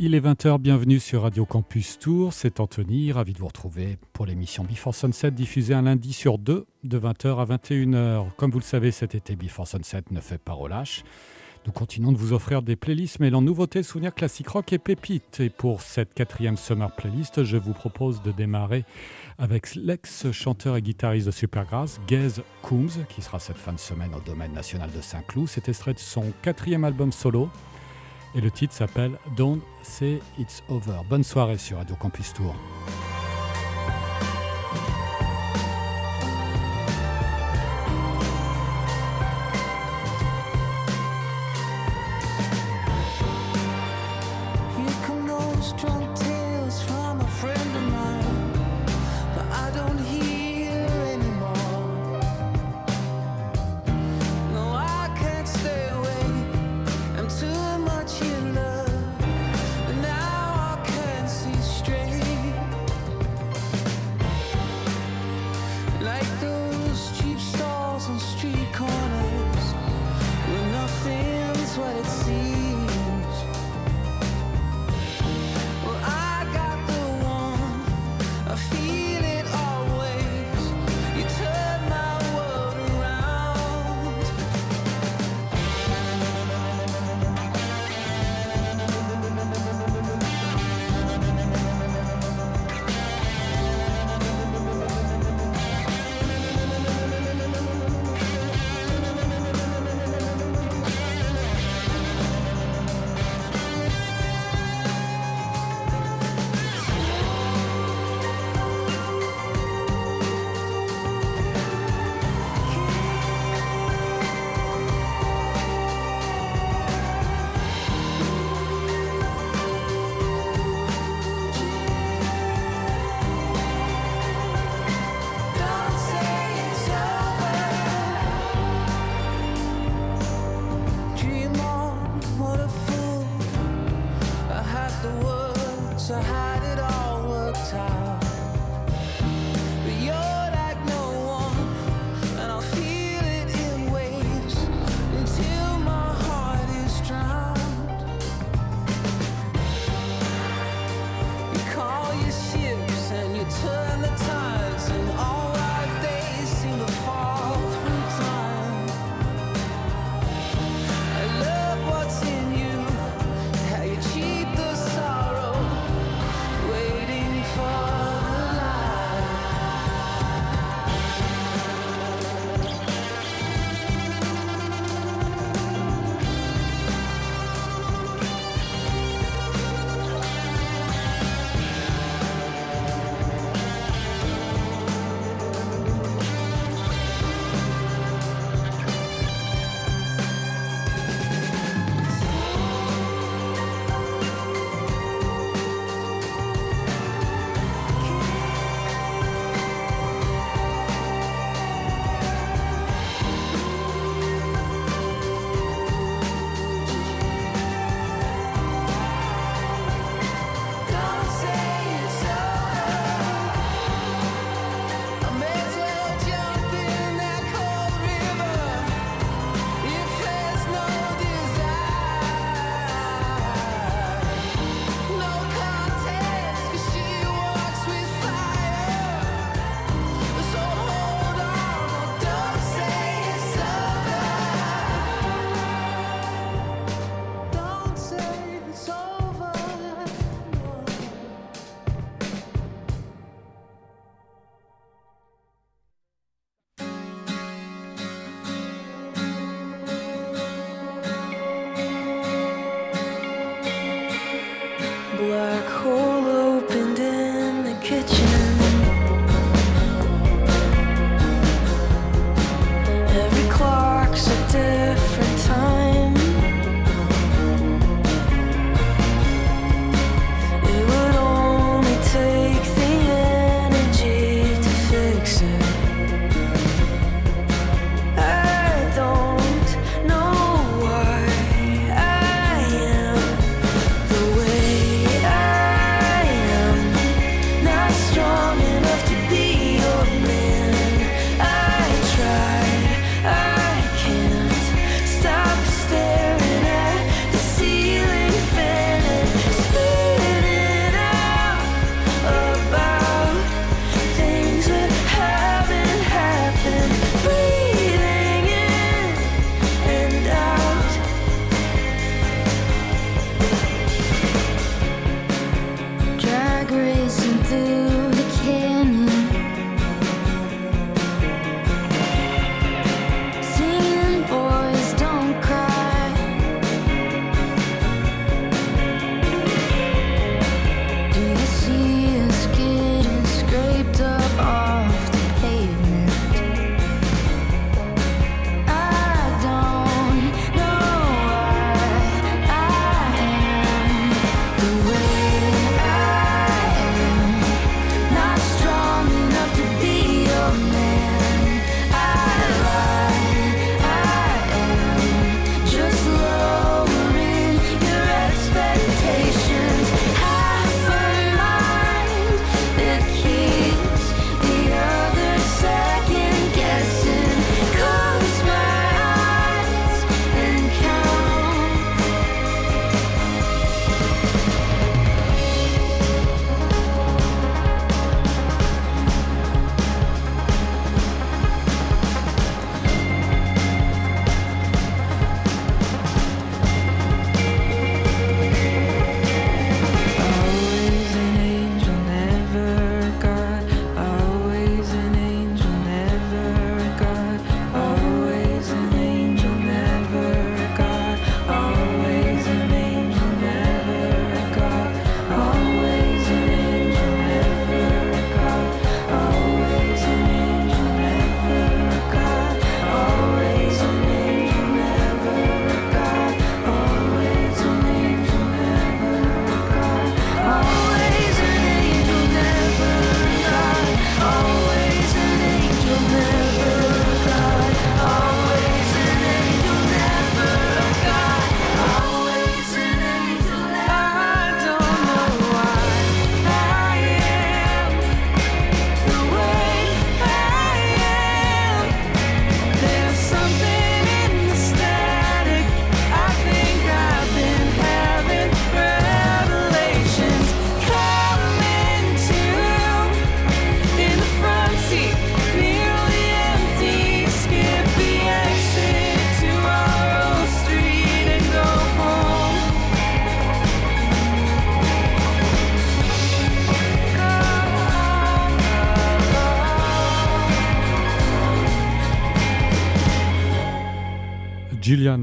Il est 20h, bienvenue sur Radio Campus Tour. C'est Anthony, ravi de vous retrouver pour l'émission Before Sunset diffusée un lundi sur deux de 20h à 21h. Comme vous le savez, cet été Before Sunset ne fait pas relâche. Nous continuons de vous offrir des playlists mêlant nouveautés, souvenirs classiques rock et pépites. Et pour cette quatrième Summer Playlist, je vous propose de démarrer avec l'ex-chanteur et guitariste de Supergrass, Gaze Coombs, qui sera cette fin de semaine au domaine national de Saint-Cloud. C'est extrait de son quatrième album solo, et le titre s'appelle Don't Say It's Over. Bonne soirée sur Radio Campus Tour.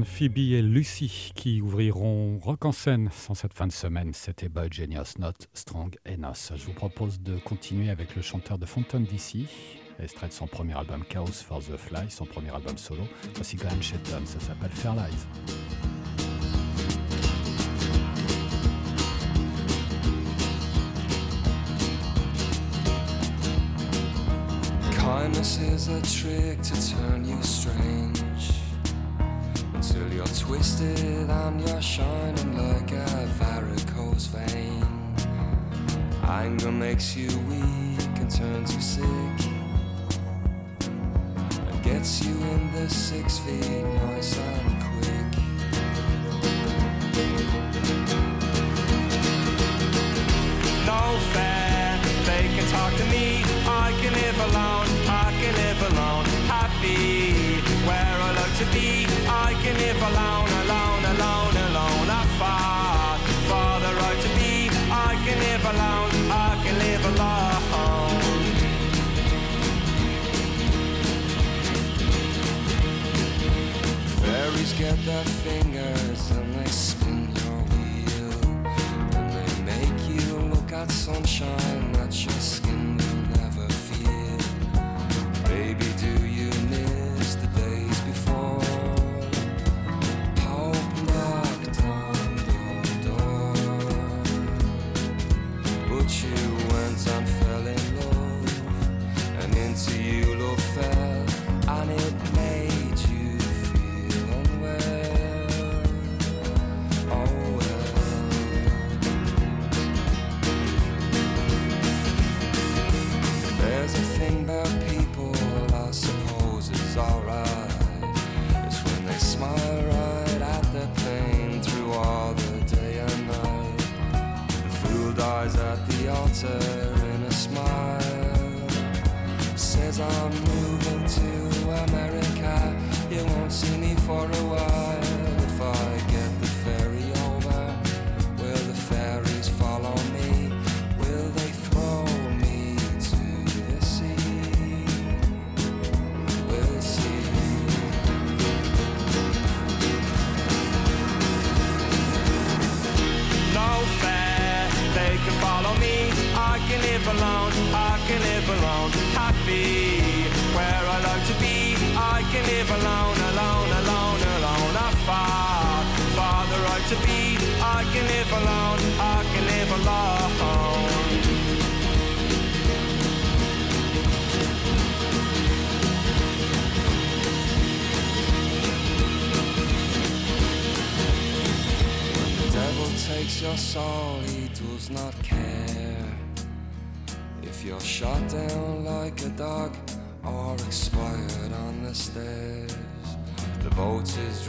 Phoebe et Lucy qui ouvriront Rock en scène sans cette fin de semaine. C'était Boy Genius, Not Strong Enough. Je vous propose de continuer avec le chanteur de Fountain DC, extrait de son premier album Chaos for the Fly, son premier album solo. Voici Graham Shetton, ça s'appelle Fairlies. Kindness is a trick to turn you strange. Till you're twisted and you're shining like a varicose vein. Anger makes you weak and turns you sick. And gets you in the six feet nice and quick. No fair, they can talk to me. I can live alone, I can live alone, happy to be I can live alone, alone, alone, alone. I fought for the right to be. I can live alone, I can live alone. Fairies get their fingers and they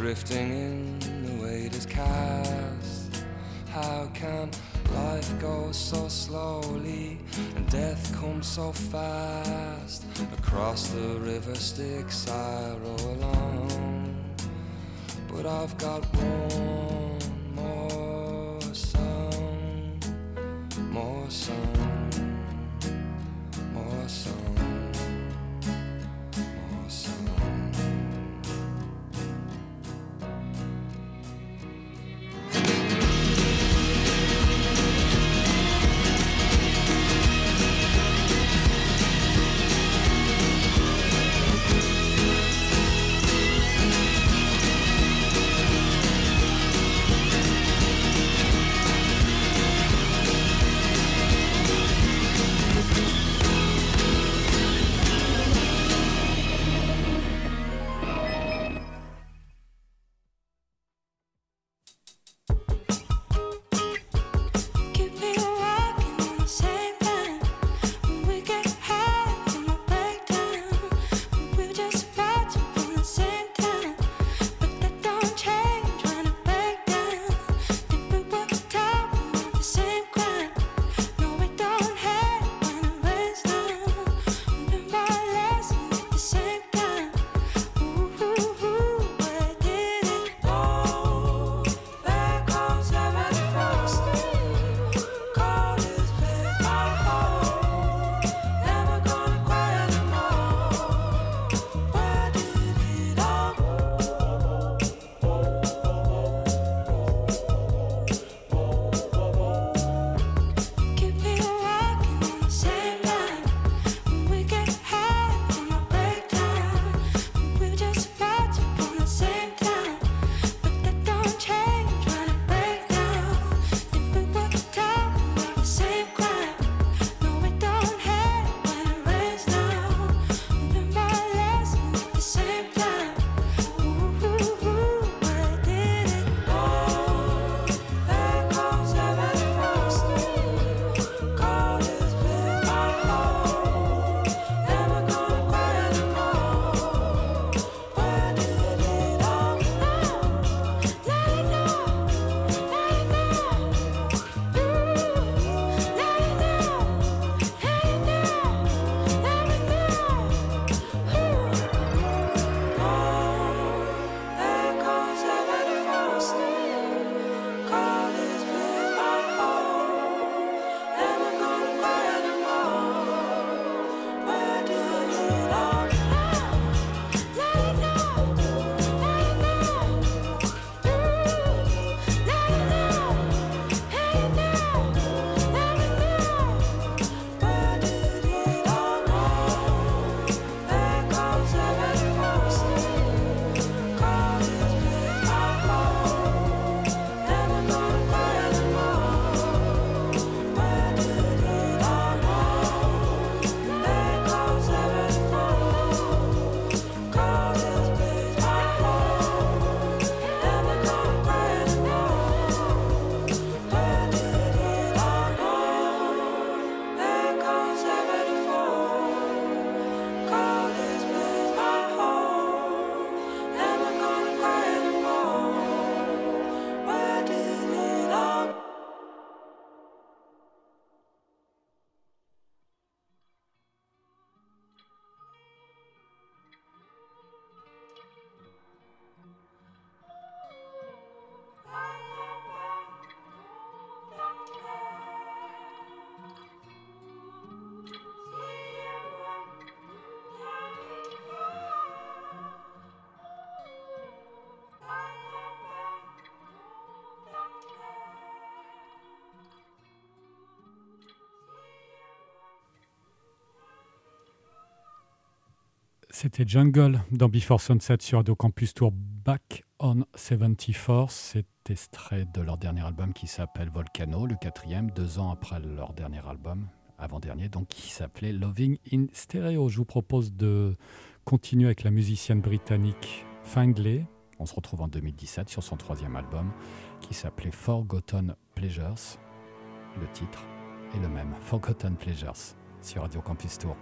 drifting in, the weight is cast. How can life go so slowly and death come so fast? Across the river Styx I row along, but I've got one more song, more song, more song. C'était Jungle dans Before Sunset sur Radio Campus Tour Back on 74. C'est extrait de leur dernier album qui s'appelle Volcano, le quatrième, deux ans après leur dernier album, avant-dernier, donc qui s'appelait Loving in Stereo. Je vous propose de continuer avec la musicienne britannique Fingley. On se retrouve en 2017 sur son troisième album qui s'appelait Forgotten Pleasures. Le titre est le même, Forgotten Pleasures, sur Radio Campus Tour.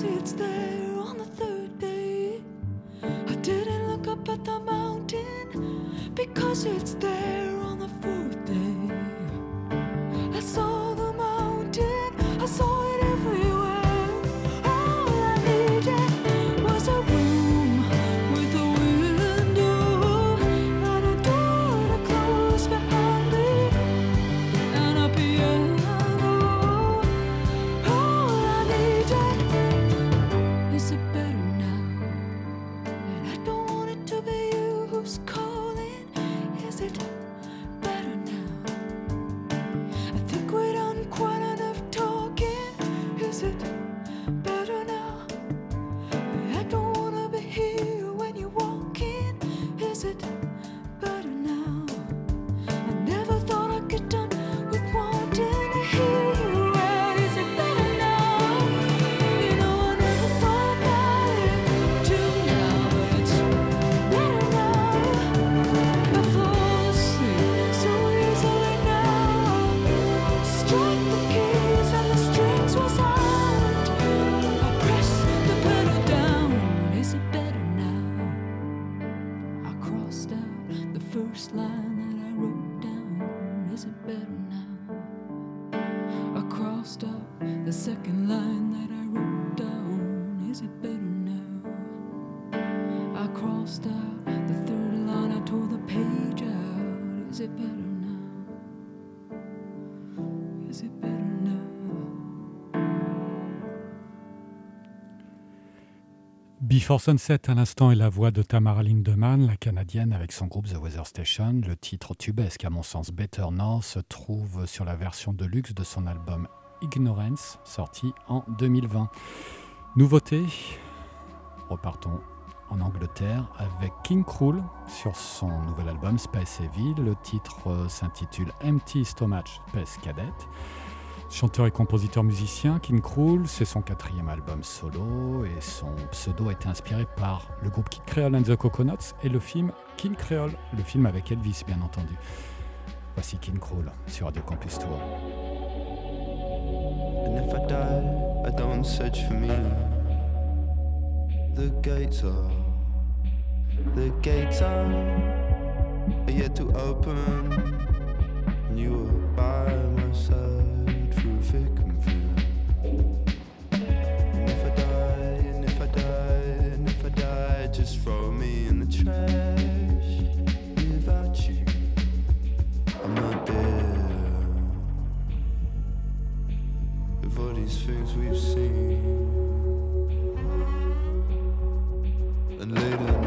sits there on the third day. I didn't look up at the mountain because it's there. Before Sunset, à l'instant, est la voix de Tamara Lindemann, la canadienne, avec son groupe The Weather Station. Le titre tubesque, à mon sens Better Now, se trouve sur la version de luxe de son album Ignorance, sorti en 2020. Nouveauté, repartons en Angleterre avec King Krul sur son nouvel album Space Evil. Le titre euh, s'intitule Empty Stomach Space Cadet. Chanteur et compositeur musicien, King Krul, c'est son quatrième album solo et son pseudo a été inspiré par le groupe King Creole and the Coconuts et le film King Creole, le film avec Elvis bien entendu. Voici King Krul sur Radio Campus Tour. If I die, I don't search for me. The gates are, the gates are, yet to open. And you through thick if I die, if I die, if I die, just throw me in the trash. Without you, I'm not there. Of all these things we've seen, and later.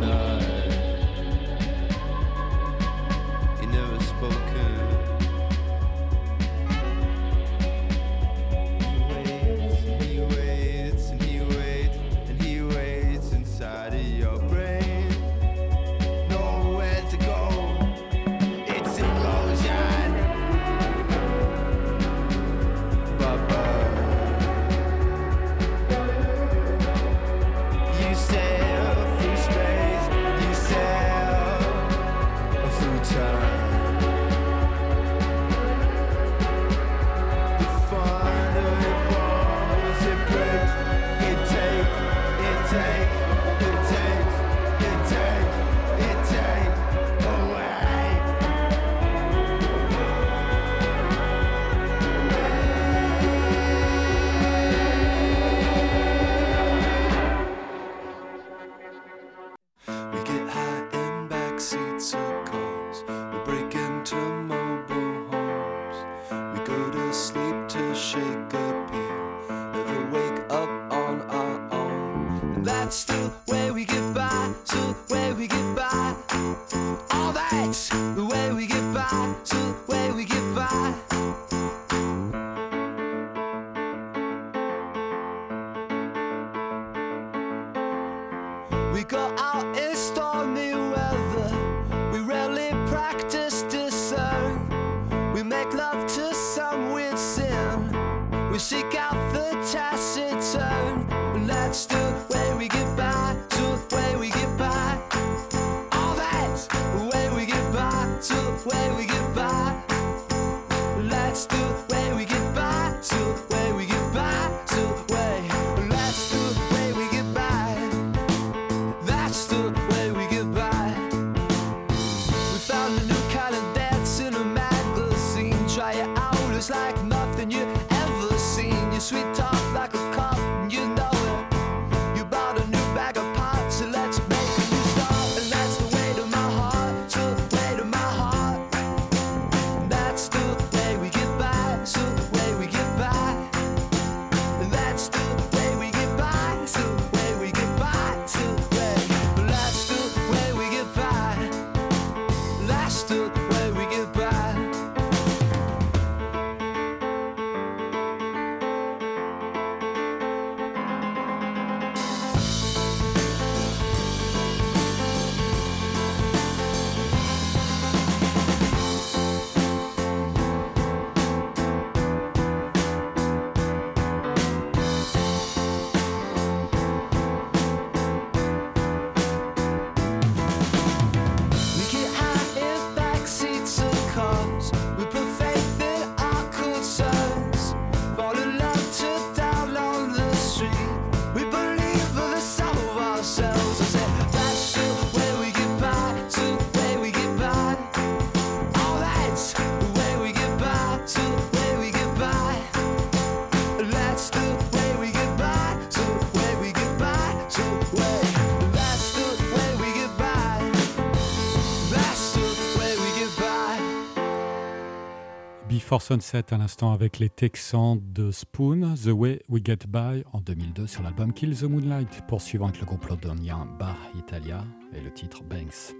For Sunset à l'instant avec les Texans de Spoon, The Way We Get By en 2002 sur l'album Kill the Moonlight, poursuivant avec le groupe londonien Bar Italia et le titre Banks.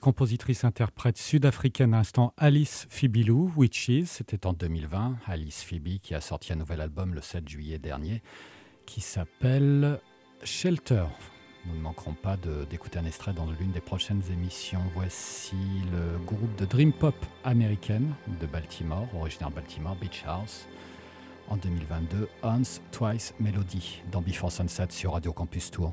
Compositrice, interprète sud-africaine à instant Alice Fibilou, Witches, c'était en 2020. Alice Phoebe qui a sorti un nouvel album le 7 juillet dernier qui s'appelle Shelter. Nous ne manquerons pas d'écouter un extrait dans l'une des prochaines émissions. Voici le groupe de Dream Pop américaine de Baltimore, originaire Baltimore, Beach House. En 2022, Once, Twice, Melody dans Before Sunset sur Radio Campus Tour.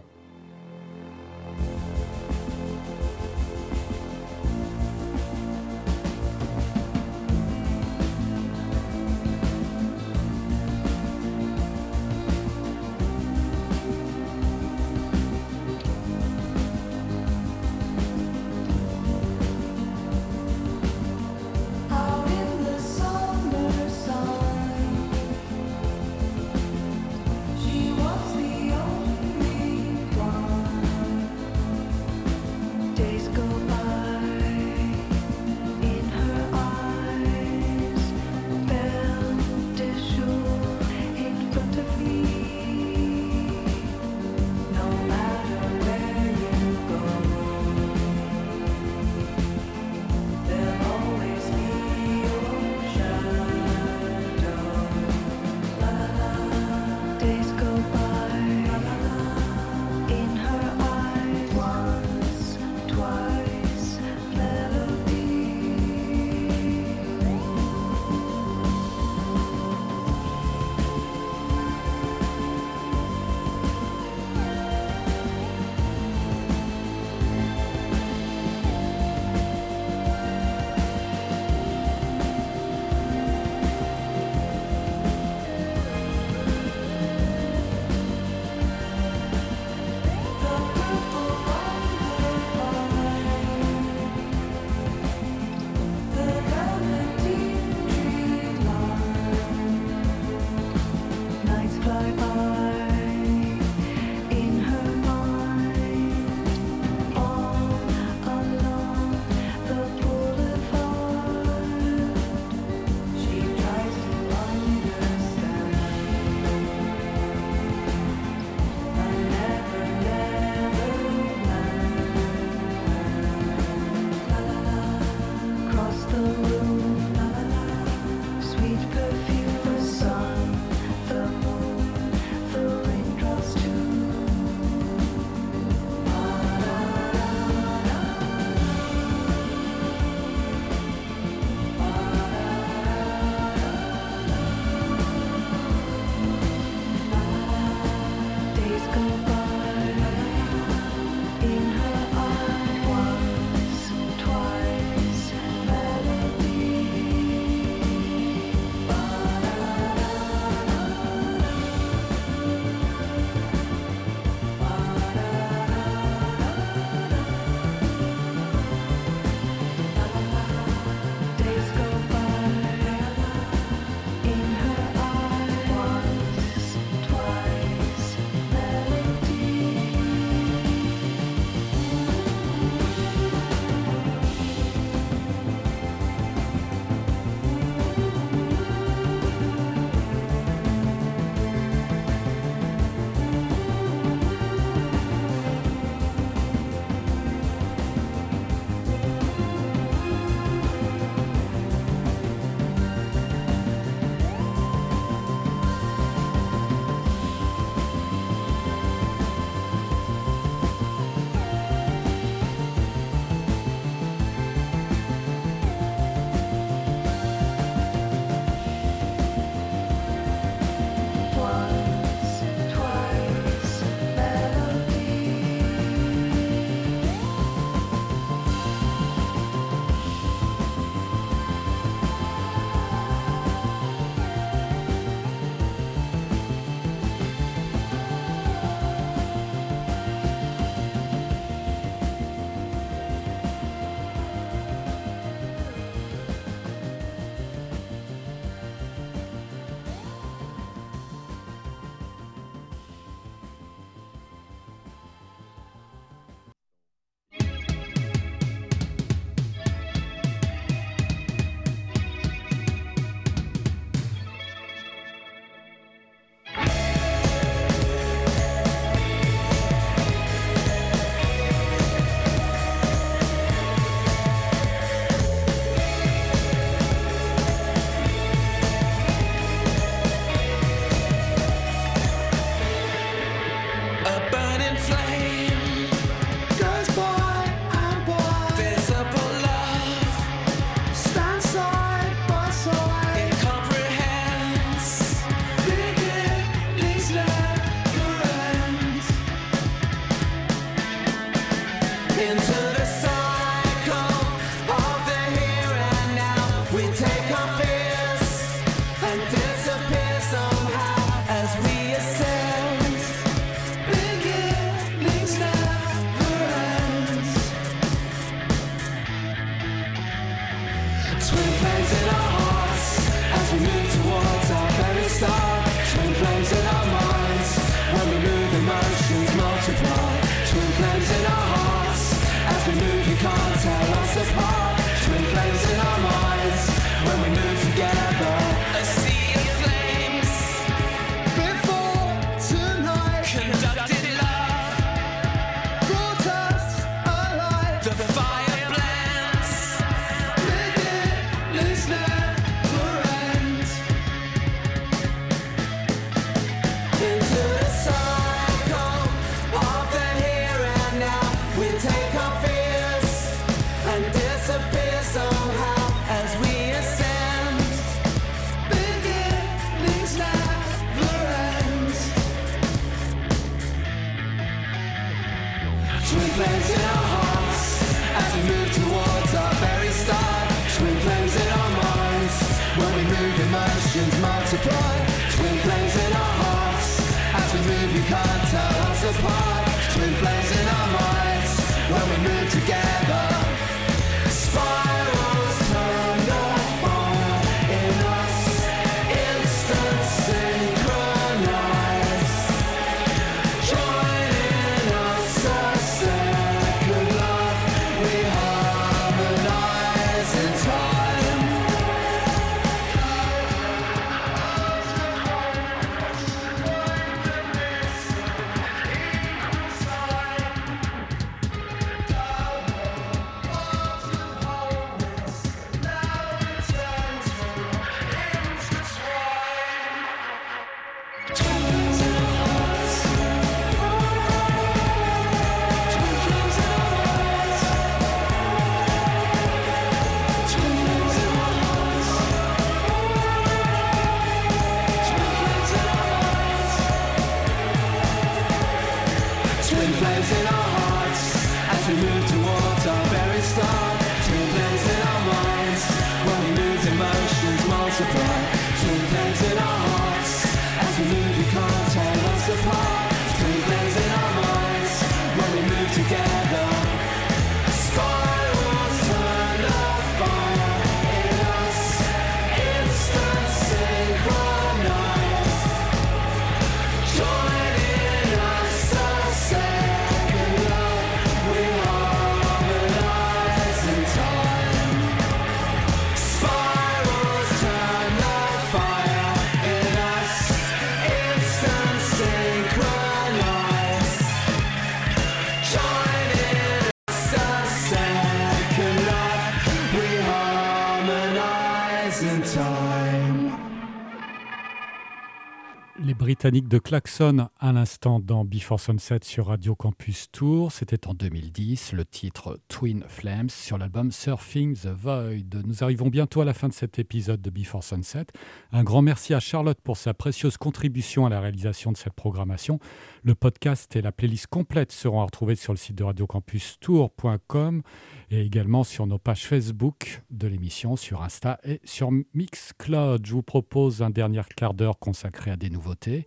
De Klaxon à l'instant dans Before Sunset sur Radio Campus Tour. C'était en 2010, le titre Twin Flames sur l'album Surfing the Void. Nous arrivons bientôt à la fin de cet épisode de Before Sunset. Un grand merci à Charlotte pour sa précieuse contribution à la réalisation de cette programmation. Le podcast et la playlist complète seront à retrouver sur le site de radiocampustour.com et également sur nos pages Facebook de l'émission, sur Insta et sur Mixcloud. Je vous propose un dernier quart d'heure consacré à des nouveautés.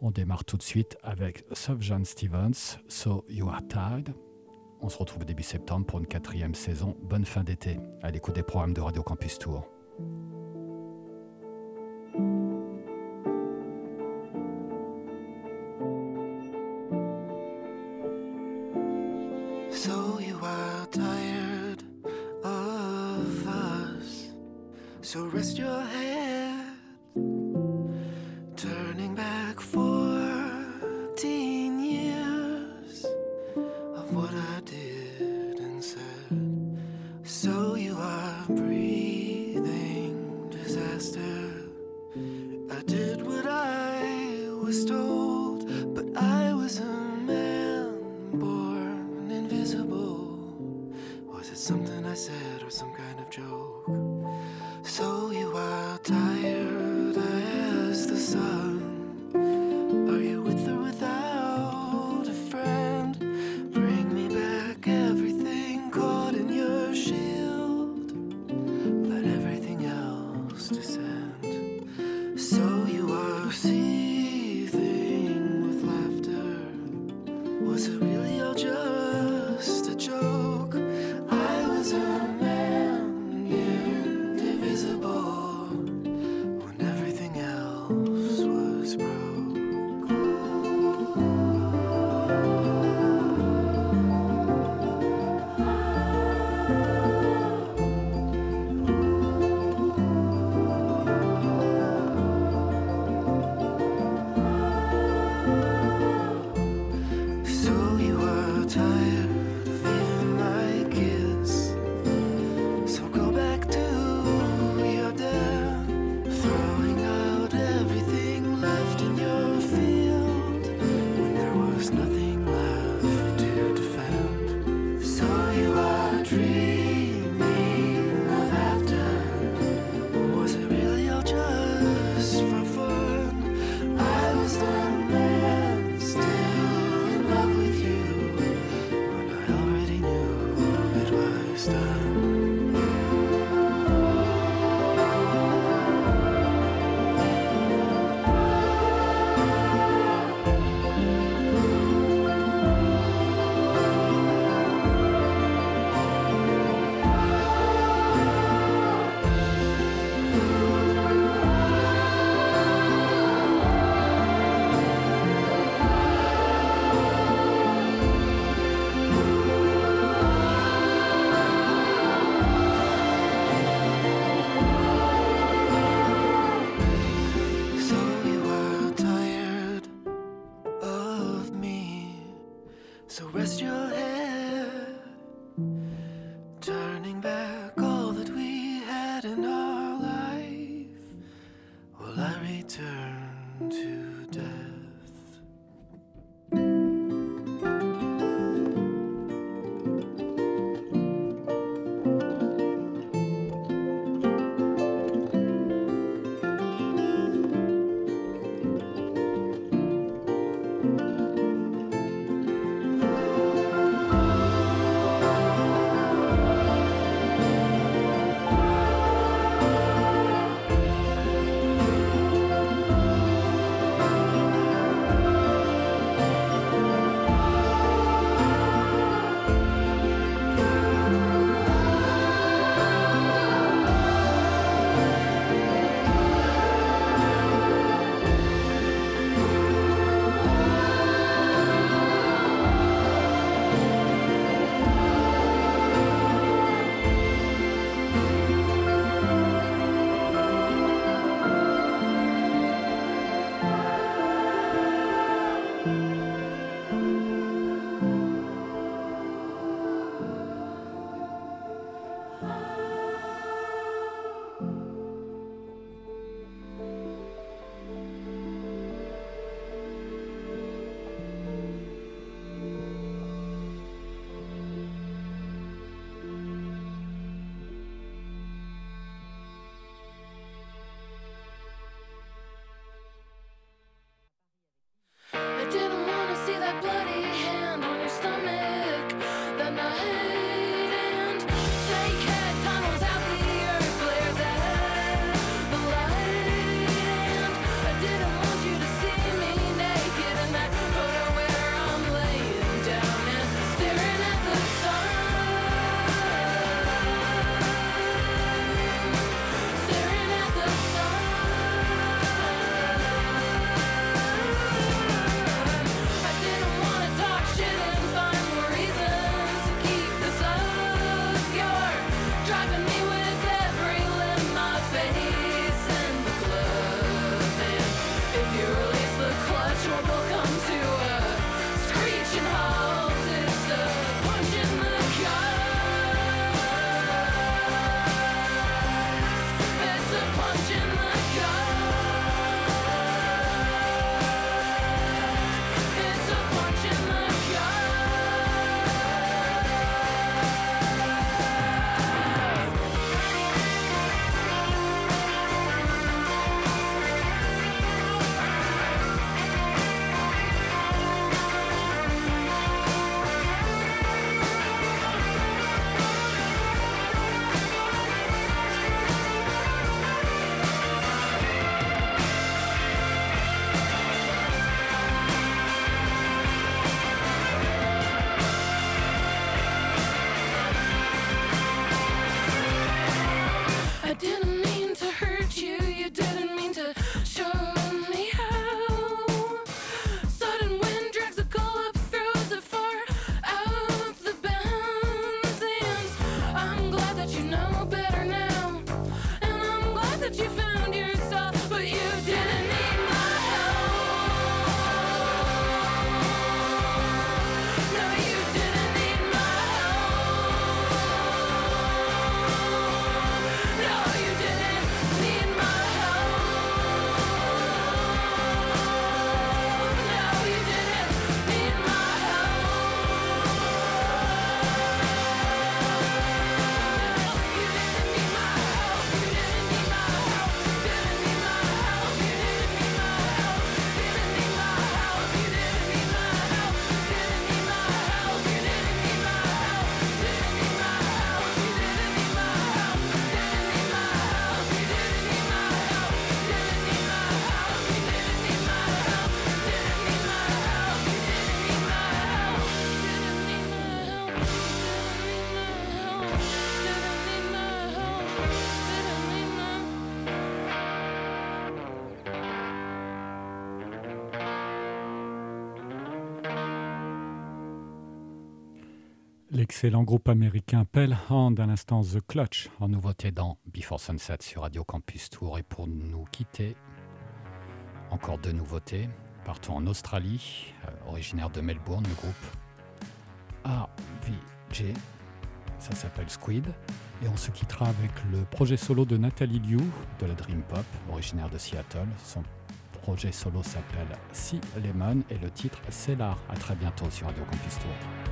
On démarre tout de suite avec John Stevens, So You Are Tired. On se retrouve début septembre pour une quatrième saison. Bonne fin d'été à l'écoute des programmes de Radio Campus Tour. L'excellent groupe américain Pell Hand à l'instant The Clutch en nouveauté dans Before Sunset sur Radio Campus Tour. Et pour nous quitter, encore deux nouveautés. Partons en Australie, euh, originaire de Melbourne, le groupe AVJ. Ça s'appelle Squid. Et on se quittera avec le projet solo de Nathalie Liu de la Dream Pop, originaire de Seattle. Son projet solo s'appelle Sea Lemon et le titre c'est l'art. À très bientôt sur Radio Campus Tour.